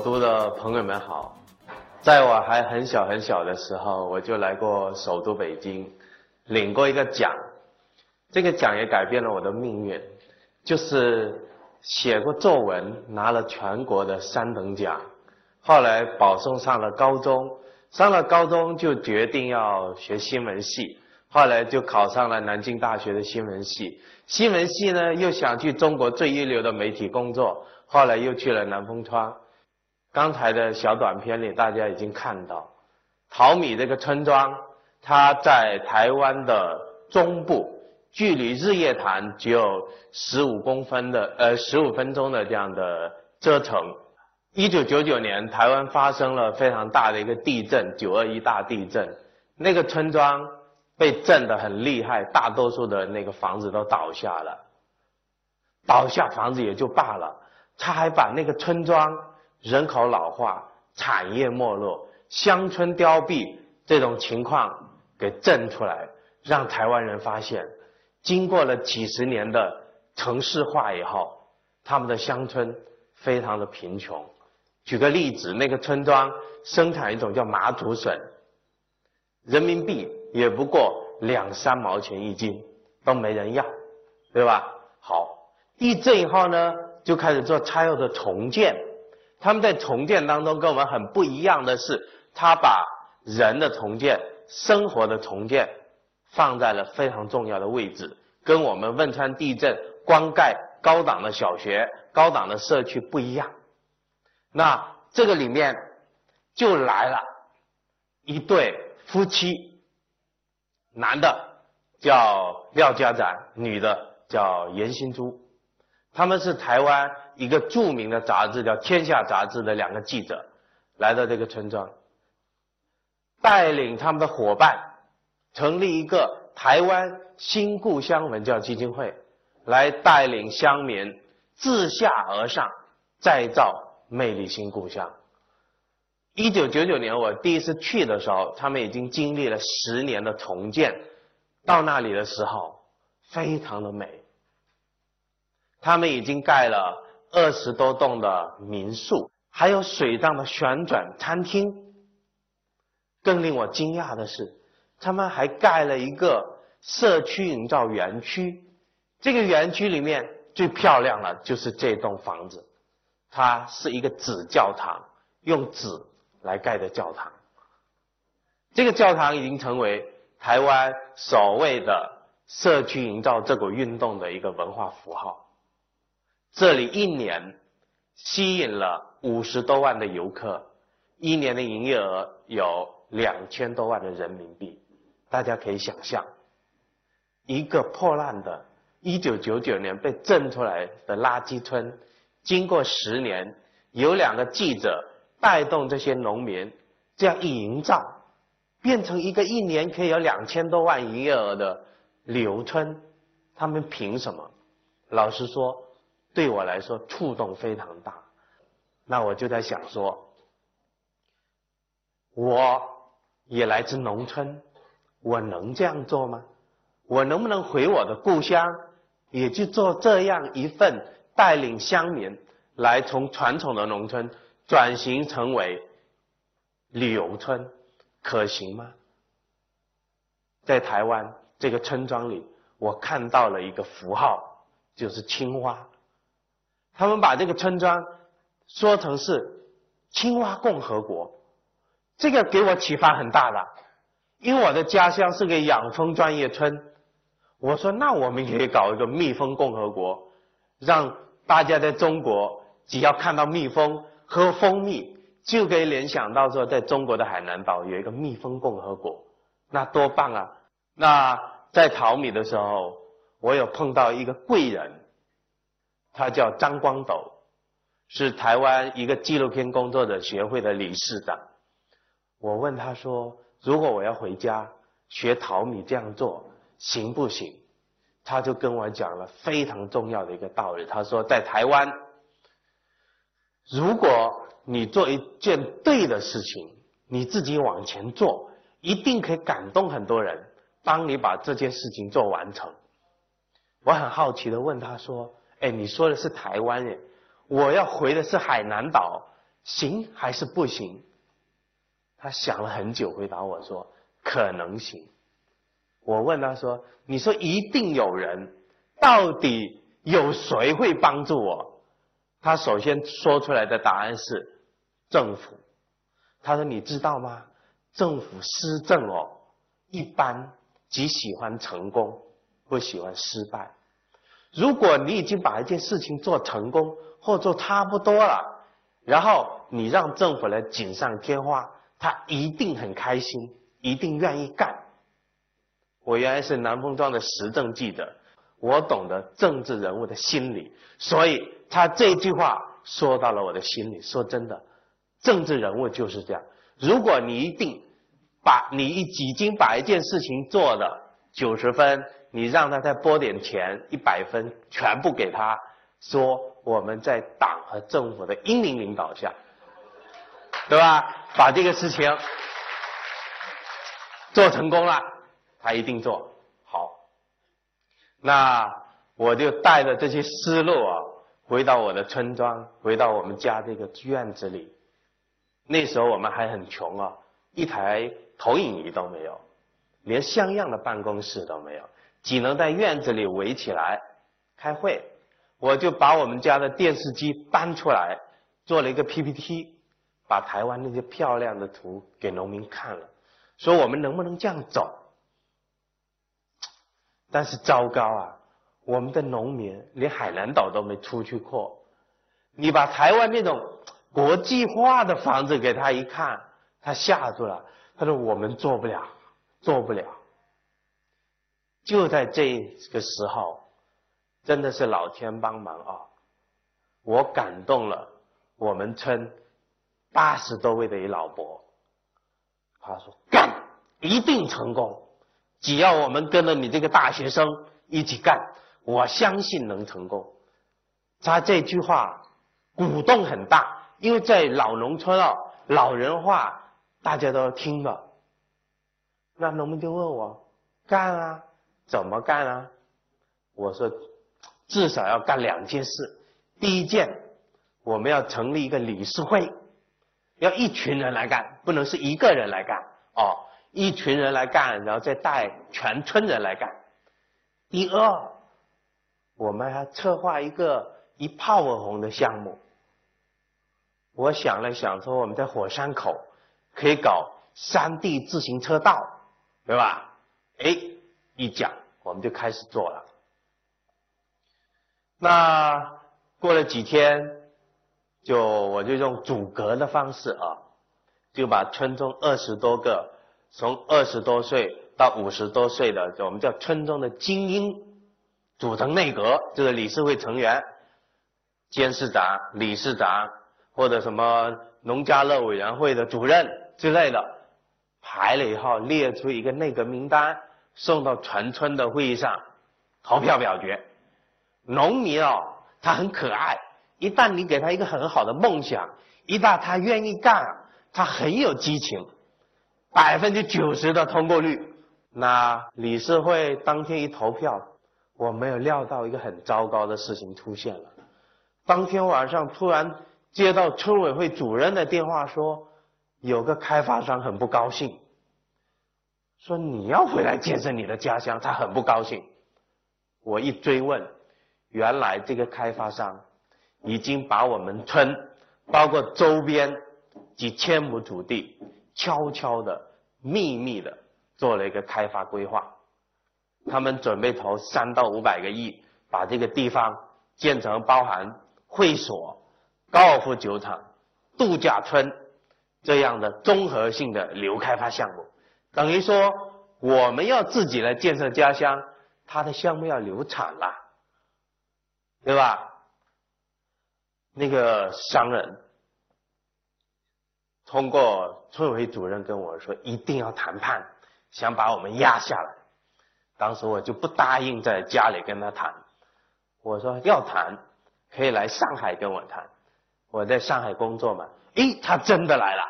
呃，首都的朋友们好，在我还很小很小的时候，我就来过首都北京，领过一个奖，这个奖也改变了我的命运，就是写过作文拿了全国的三等奖，后来保送上了高中，上了高中就决定要学新闻系，后来就考上了南京大学的新闻系，新闻系呢又想去中国最一流的媒体工作。后来又去了南风窗，刚才的小短片里大家已经看到，淘米这个村庄，它在台湾的中部，距离日月潭只有十五公分的呃十五分钟的这样的车程。一九九九年，台湾发生了非常大的一个地震，九二一大地震，那个村庄被震得很厉害，大多数的那个房子都倒下了，倒下房子也就罢了。他还把那个村庄人口老化、产业没落、乡村凋敝这种情况给震出来，让台湾人发现，经过了几十年的城市化以后，他们的乡村非常的贫穷。举个例子，那个村庄生产一种叫麻竹笋，人民币也不过两三毛钱一斤，都没人要，对吧？好，地震以后呢？就开始做拆后的重建，他们在重建当中跟我们很不一样的是，他把人的重建、生活的重建放在了非常重要的位置，跟我们汶川地震光盖高档的小学、高档的社区不一样。那这个里面就来了一对夫妻，男的叫廖家展，女的叫严新珠。他们是台湾一个著名的杂志叫《天下》杂志的两个记者，来到这个村庄，带领他们的伙伴成立一个台湾新故乡文教基金会，来带领乡民自下而上再造魅力新故乡。一九九九年我第一次去的时候，他们已经经历了十年的重建，到那里的时候非常的美。他们已经盖了二十多栋的民宿，还有水上的旋转餐厅。更令我惊讶的是，他们还盖了一个社区营造园区。这个园区里面最漂亮的就是这栋房子，它是一个纸教堂，用纸来盖的教堂。这个教堂已经成为台湾所谓的社区营造这股运动的一个文化符号。这里一年吸引了五十多万的游客，一年的营业额有两千多万的人民币。大家可以想象，一个破烂的1999年被震出来的垃圾村，经过十年，有两个记者带动这些农民这样一营造，变成一个一年可以有两千多万营业额的旅游村。他们凭什么？老实说。对我来说触动非常大，那我就在想说，我也来自农村，我能这样做吗？我能不能回我的故乡，也去做这样一份带领乡民来从传统的农村转型成为旅游村，可行吗？在台湾这个村庄里，我看到了一个符号，就是青蛙。他们把这个村庄说成是青蛙共和国，这个给我启发很大的，因为我的家乡是个养蜂专业村，我说那我们可以搞一个蜜蜂共和国，让大家在中国只要看到蜜蜂喝蜂蜜，就可以联想到说在中国的海南岛有一个蜜蜂共和国，那多棒啊！那在淘米的时候，我有碰到一个贵人。他叫张光斗，是台湾一个纪录片工作者协会的理事长。我问他说：“如果我要回家学淘米这样做行不行？”他就跟我讲了非常重要的一个道理。他说：“在台湾，如果你做一件对的事情，你自己往前做，一定可以感动很多人，帮你把这件事情做完成。”我很好奇的问他说。哎，你说的是台湾耶？我要回的是海南岛，行还是不行？他想了很久，回答我说：“可能行。”我问他说：“你说一定有人，到底有谁会帮助我？”他首先说出来的答案是政府。他说：“你知道吗？政府施政哦，一般只喜欢成功，不喜欢失败。如果你已经把一件事情做成功或做差不多了，然后你让政府来锦上添花。”他一定很开心，一定愿意干。我原来是南丰庄的时政记者，我懂得政治人物的心理，所以他这句话说到了我的心里。说真的，政治人物就是这样。如果你一定把你已经把一件事情做的九十分，你让他再拨点钱一百分，全部给他，说我们在党和政府的英明领导下。对吧？把这个事情做成功了，他一定做好。那我就带着这些思路啊，回到我的村庄，回到我们家这个院子里。那时候我们还很穷啊，一台投影仪都没有，连像样的办公室都没有，只能在院子里围起来开会。我就把我们家的电视机搬出来，做了一个 PPT。把台湾那些漂亮的图给农民看了，说我们能不能这样走？但是糟糕啊，我们的农民连海南岛都没出去过。你把台湾那种国际化的房子给他一看，他吓住了。他说我们做不了，做不了。就在这个时候，真的是老天帮忙啊！我感动了我们村。八十多位的一老伯，他说：“干，一定成功！只要我们跟着你这个大学生一起干，我相信能成功。”他这句话鼓动很大，因为在老农村啊，老人话大家都听了。那农民就问我：“干啊？怎么干啊？”我说：“至少要干两件事。第一件，我们要成立一个理事会。”要一群人来干，不能是一个人来干哦，一群人来干，然后再带全村人来干。第二，我们还策划一个一炮而红的项目。我想了想，说我们在火山口可以搞山地自行车道，对吧？哎，一讲我们就开始做了。那过了几天。就我就用组阁的方式啊，就把村中二十多个从二十多岁到五十多岁的，我们叫村中的精英，组成内阁，就是理事会成员、监事长、理事长或者什么农家乐委员会的主任之类的，排了以后列出一个内阁名单，送到全村的会议上投票表决。农民哦，他很可爱。一旦你给他一个很好的梦想，一旦他愿意干，他很有激情，百分之九十的通过率。那理事会当天一投票，我没有料到一个很糟糕的事情出现了。当天晚上突然接到村委会主任的电话，说有个开发商很不高兴，说你要回来建设你的家乡，他很不高兴。我一追问，原来这个开发商。已经把我们村，包括周边几千亩土地，悄悄的、秘密的做了一个开发规划。他们准备投三到五百个亿，把这个地方建成包含会所、高尔夫球场、度假村这样的综合性的流开发项目。等于说，我们要自己来建设家乡，他的项目要流产了，对吧？那个商人通过村委会主任跟我说，一定要谈判，想把我们压下来。当时我就不答应在家里跟他谈，我说要谈可以来上海跟我谈，我在上海工作嘛。诶，他真的来了，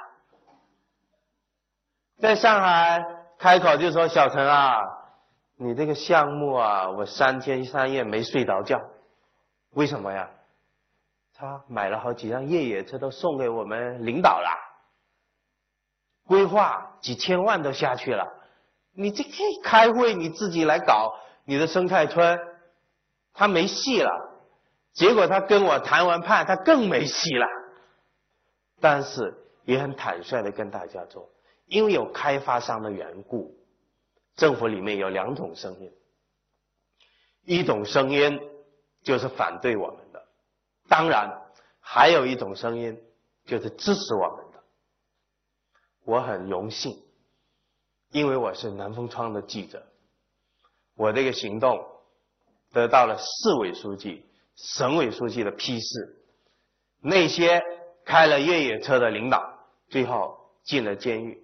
在上海开口就说：“小陈啊，你这个项目啊，我三天三夜没睡着觉，为什么呀？”他买了好几辆越野车都送给我们领导了，规划几千万都下去了，你这开会你自己来搞你的生态村，他没戏了。结果他跟我谈完判，他更没戏了。但是也很坦率的跟大家说，因为有开发商的缘故，政府里面有两种声音，一种声音就是反对我们的，当然还有一种声音就是支持我们的。我很荣幸，因为我是南风窗的记者，我这个行动得到了市委书记。省委书记的批示，那些开了越野车的领导最后进了监狱。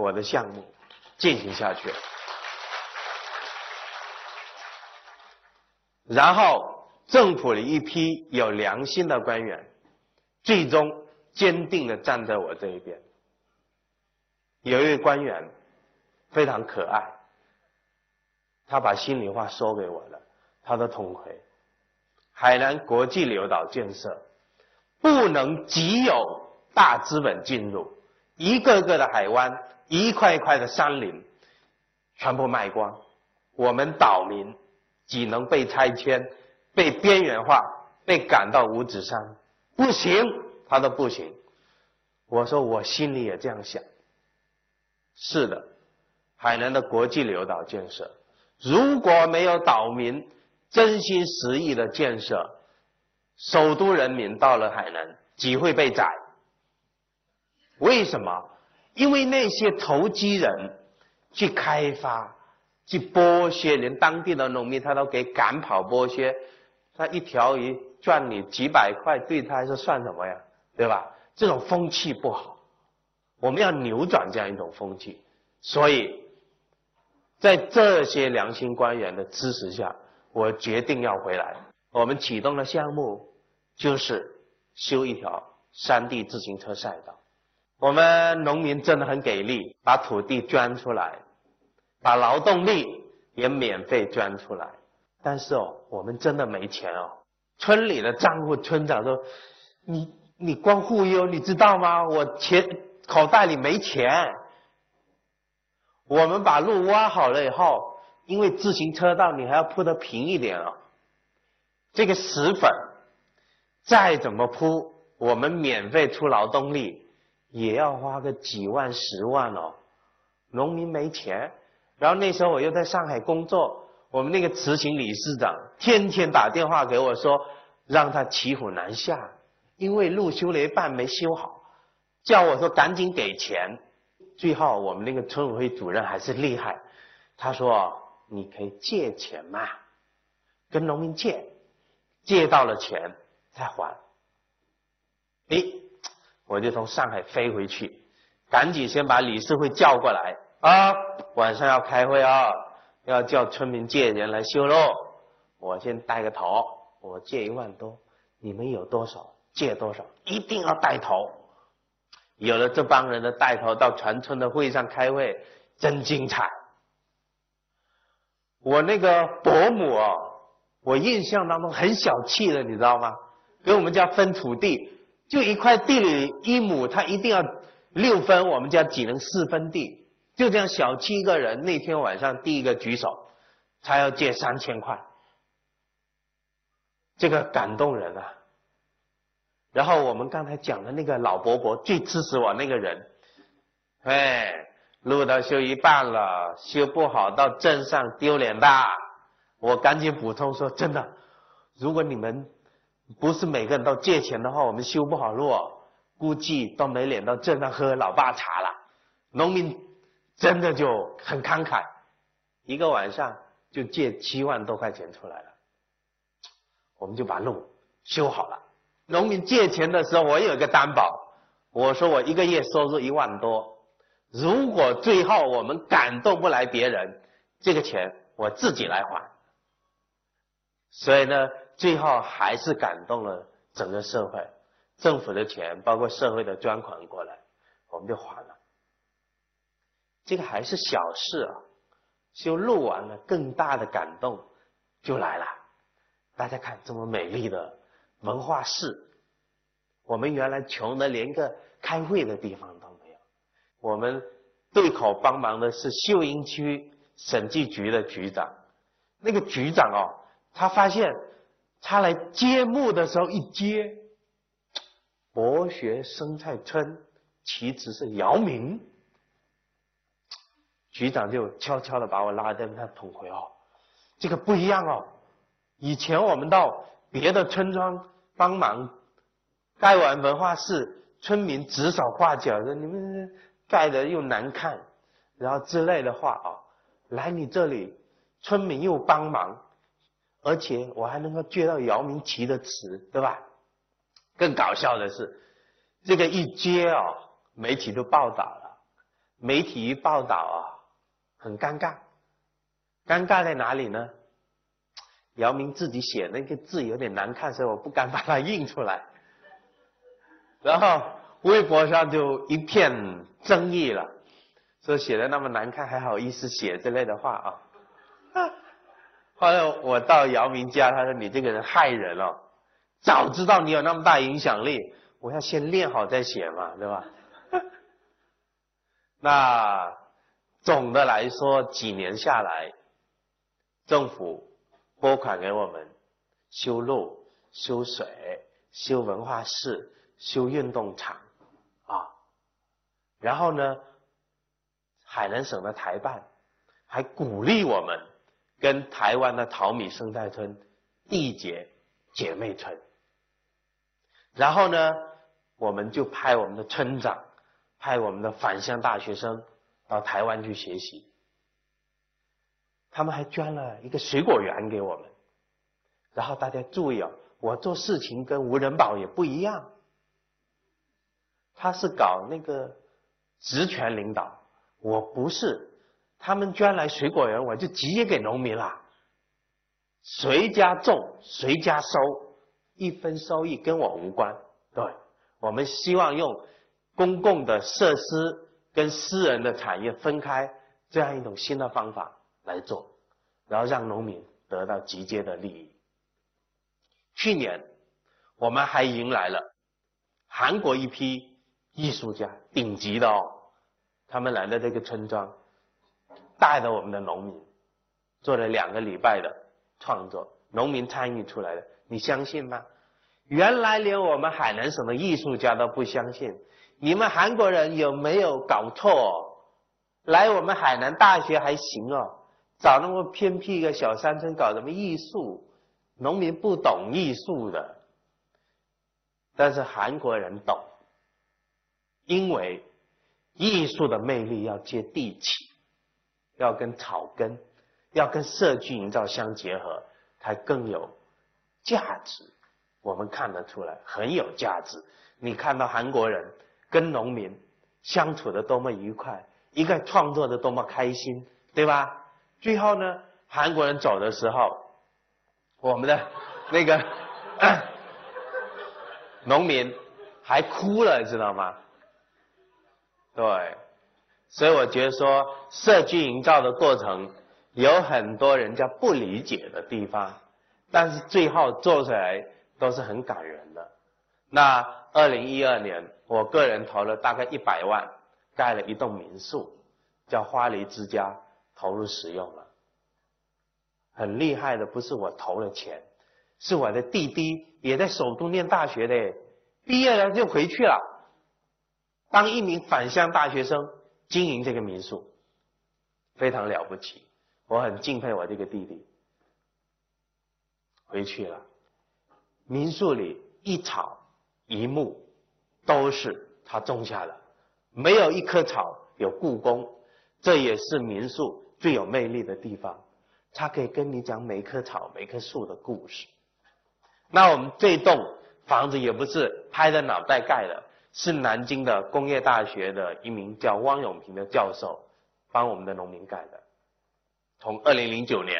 我的项目进行下去，然后政府的一批有良心的官员，最终坚定的站在我这一边。有一位官员非常可爱，他把心里话说给我了，他的同回。海南国际旅游岛建设不能只有大资本进入，一个个的海湾，一块块的山林，全部卖光，我们岛民只能被拆迁、被边缘化、被赶到五指山，不行，他都不行。我说我心里也这样想。是的，海南的国际旅游岛建设，如果没有岛民。真心实意的建设，首都人民到了海南只会被宰。为什么？因为那些投机人去开发、去剥削，连当地的农民他都给赶跑剥削，他一条鱼赚你几百块，对他来说算什么呀？对吧？这种风气不好，我们要扭转这样一种风气。所以，在这些良心官员的支持下。我决定要回来。我们启动的项目就是修一条山地自行车赛道。我们农民真的很给力，把土地捐出来，把劳动力也免费捐出来。但是哦，我们真的没钱哦。村里的账户村长说：“你你光忽悠，你知道吗？我钱口袋里没钱。”我们把路挖好了以后。因为自行车道你还要铺的平一点哦，这个石粉再怎么铺，我们免费出劳动力也要花个几万十万哦。农民没钱，然后那时候我又在上海工作，我们那个执行理事长天天打电话给我说，让他骑虎难下，因为路修了一半没修好，叫我说赶紧给钱。最后我们那个村委会主任还是厉害，他说。你可以借钱嘛，跟农民借，借到了钱再还。诶，我就从上海飞回去，赶紧先把理事会叫过来啊，晚上要开会啊，要叫村民借钱来修路。我先带个头，我借一万多，你们有多少借多少，一定要带头。有了这帮人的带头，到全村的会上开会，真精彩。我那个伯母哦，我印象当中很小气的，你知道吗？给我们家分土地，就一块地里一亩，他一定要六分，我们家只能四分地，就这样小七个人。那天晚上第一个举手，他要借三千块，这个感动人啊。然后我们刚才讲的那个老伯伯最支持我那个人，哎。路都修一半了，修不好到镇上丢脸吧。我赶紧补充说：“真的，如果你们不是每个人都借钱的话，我们修不好路，估计都没脸到镇上喝老爸茶了。”农民真的就很慷慨，一个晚上就借七万多块钱出来了，我们就把路修好了。农民借钱的时候，我有一个担保，我说我一个月收入一万多。如果最后我们感动不来别人，这个钱我自己来还。所以呢，最后还是感动了整个社会，政府的钱包括社会的捐款过来，我们就还了。这个还是小事啊，修路完了，更大的感动就来了。大家看这么美丽的文化室。我们原来穷的连个开会的地方都没有。我们对口帮忙的是秀英区审计局的局长，那个局长哦，他发现他来揭幕的时候一揭，博学生态村其实是姚明，局长就悄悄的把我拉在那捧回哦，这个不一样哦，以前我们到别的村庄帮忙。盖完文化室，村民指手画脚的，你们盖的又难看，然后之类的话啊，来你这里，村民又帮忙，而且我还能够接到姚明提的词，对吧？更搞笑的是，这个一接哦，媒体都报道了，媒体一报道啊，很尴尬，尴尬在哪里呢？姚明自己写那个字有点难看，所以我不敢把它印出来。然后微博上就一片争议了，说写的那么难看，还好意思写之类的话啊。后来我到姚明家，他说：“你这个人害人哦，早知道你有那么大影响力，我要先练好再写嘛，对吧？” 那总的来说，几年下来，政府拨款给我们修路、修水、修文化室。修运动场，啊，然后呢，海南省的台办还鼓励我们跟台湾的淘米生态村缔结姐妹村。然后呢，我们就派我们的村长，派我们的返乡大学生到台湾去学习。他们还捐了一个水果园给我们。然后大家注意啊，我做事情跟吴仁宝也不一样。他是搞那个职权领导，我不是。他们捐来水果园，我就直接给农民了。谁家种，谁家收，一分收益跟我无关。对，我们希望用公共的设施跟私人的产业分开这样一种新的方法来做，然后让农民得到直接的利益。去年我们还迎来了韩国一批。艺术家顶级的哦，他们来到这个村庄，带着我们的农民做了两个礼拜的创作，农民参与出来的，你相信吗？原来连我们海南省的艺术家都不相信，你们韩国人有没有搞错？来我们海南大学还行哦，找那么偏僻一个小山村搞什么艺术？农民不懂艺术的，但是韩国人懂。因为艺术的魅力要接地气，要跟草根、要跟社区营造相结合，才更有价值。我们看得出来，很有价值。你看到韩国人跟农民相处的多么愉快，一个创作的多么开心，对吧？最后呢，韩国人走的时候，我们的那个 农民还哭了，知道吗？对，所以我觉得说社区营造的过程有很多人家不理解的地方，但是最后做出来都是很感人的。那二零一二年，我个人投了大概一百万，盖了一栋民宿，叫花梨之家，投入使用了。很厉害的，不是我投了钱，是我的弟弟也在首都念大学的，毕业了就回去了。当一名返乡大学生经营这个民宿，非常了不起，我很敬佩我这个弟弟。回去了，民宿里一草一木都是他种下的，没有一棵草有故宫，这也是民宿最有魅力的地方。他可以跟你讲每棵草、每棵树的故事。那我们这栋房子也不是拍着脑袋盖的。是南京的工业大学的一名叫汪永平的教授帮我们的农民盖的。从二零零九年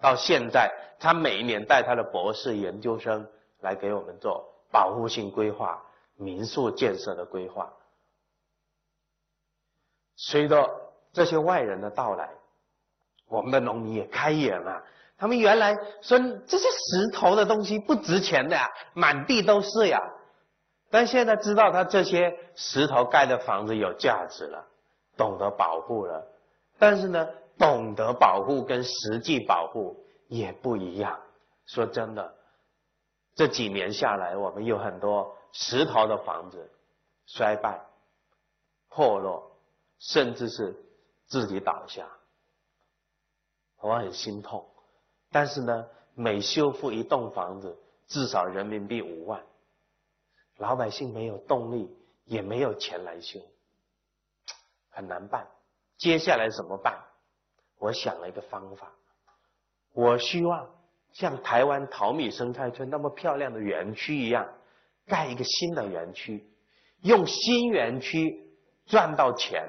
到现在，他每一年带他的博士研究生来给我们做保护性规划、民宿建设的规划。随着这些外人的到来，我们的农民也开眼了，他们原来说这些石头的东西不值钱的呀，满地都是呀。但现在知道他这些石头盖的房子有价值了，懂得保护了。但是呢，懂得保护跟实际保护也不一样。说真的，这几年下来，我们有很多石头的房子衰败、破落，甚至是自己倒下，我很心痛。但是呢，每修复一栋房子，至少人民币五万，老百姓没有动力，也没有钱来修，很难办。接下来怎么办？我想了一个方法，我希望像台湾淘米生态村那么漂亮的园区一样，盖一个新的园区，用新园区赚到钱，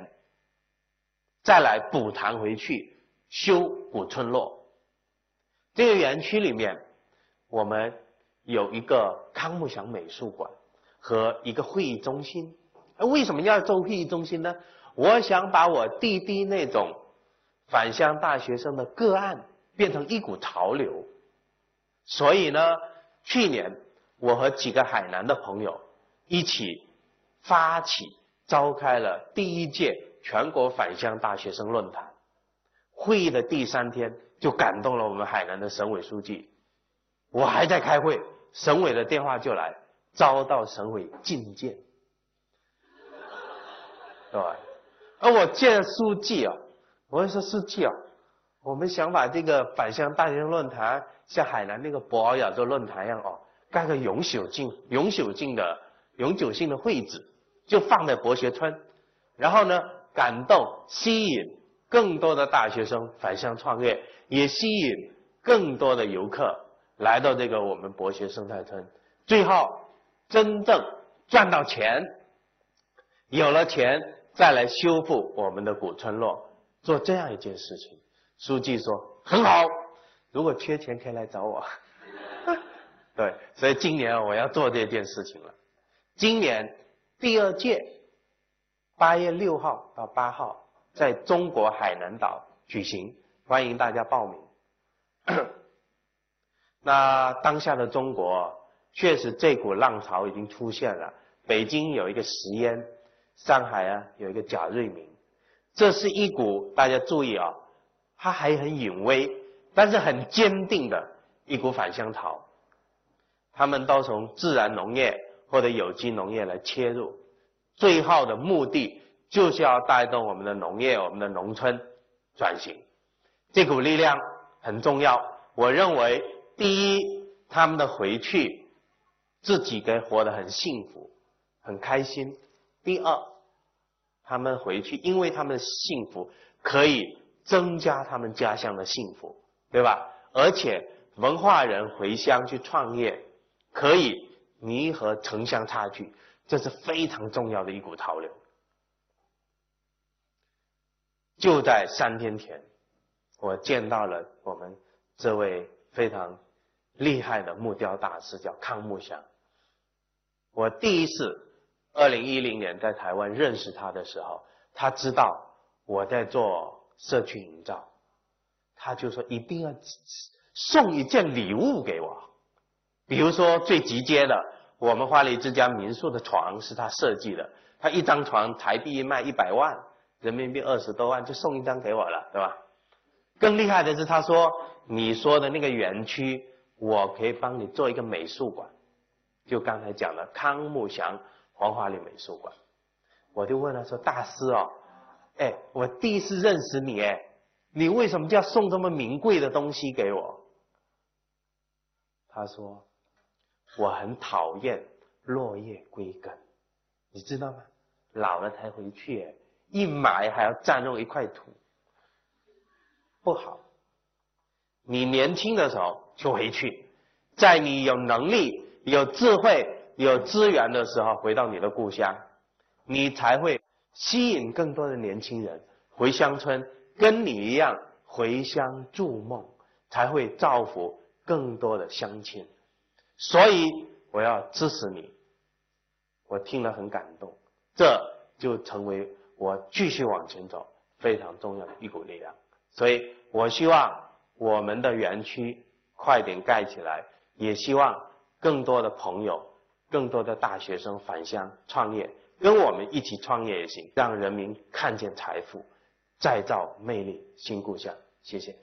再来补偿回去修古村落。这个园区里面，我们有一个康木祥美术馆和一个会议中心。为什么要做会议中心呢？我想把我弟弟那种返乡大学生的个案变成一股潮流。所以呢，去年我和几个海南的朋友一起发起召开了第一届全国返乡大学生论坛。会议的第三天。就感动了我们海南的省委书记，我还在开会，省委的电话就来，遭到省委禁见，对吧？而我见书记啊，我说书记啊，我们想把这个返乡大学生论坛像海南那个博鳌亚洲论坛一样哦，盖个永久性、永久性的、永久性的会址，就放在博学村，然后呢，感动、吸引更多的大学生返乡创业。也吸引更多的游客来到这个我们博学生态村，最后真正赚到钱，有了钱再来修复我们的古村落，做这样一件事情。书记说很好，如果缺钱可以来找我。对，所以今年我要做这件事情了。今年第二届，八月六号到八号，在中国海南岛举行。欢迎大家报名。那当下的中国，确实这股浪潮已经出现了。北京有一个石烟，上海啊有一个贾瑞明，这是一股大家注意啊，它还很隐微，但是很坚定的一股返乡潮。他们都从自然农业或者有机农业来切入，最后的目的就是要带动我们的农业、我们的农村转型。这股力量很重要。我认为，第一，他们的回去自己该活得很幸福、很开心；第二，他们回去，因为他们的幸福可以增加他们家乡的幸福，对吧？而且，文化人回乡去创业，可以弥合城乡差距，这是非常重要的一股潮流。就在三天前。我见到了我们这位非常厉害的木雕大师，叫康木祥。我第一次二零一零年在台湾认识他的时候，他知道我在做社区营造，他就说一定要送一件礼物给我，比如说最直接的，我们花里之家民宿的床是他设计的，他一张床台币卖一百万，人民币二十多万，就送一张给我了，对吧？更厉害的是，他说：“你说的那个园区，我可以帮你做一个美术馆，就刚才讲的康木祥黄花岭美术馆。”我就问他说：“大师哦，哎，我第一次认识你哎，你为什么就要送这么名贵的东西给我？”他说：“我很讨厌落叶归根，你知道吗？老了才回去，一埋还要占用一块土。”不好，你年轻的时候就回去，在你有能力、有智慧、有资源的时候回到你的故乡，你才会吸引更多的年轻人回乡村，跟你一样回乡筑梦，才会造福更多的乡亲。所以我要支持你，我听了很感动，这就成为我继续往前走非常重要的一股力量。所以我希望我们的园区快点盖起来，也希望更多的朋友、更多的大学生返乡创业，跟我们一起创业也行，让人民看见财富，再造魅力新故乡。谢谢。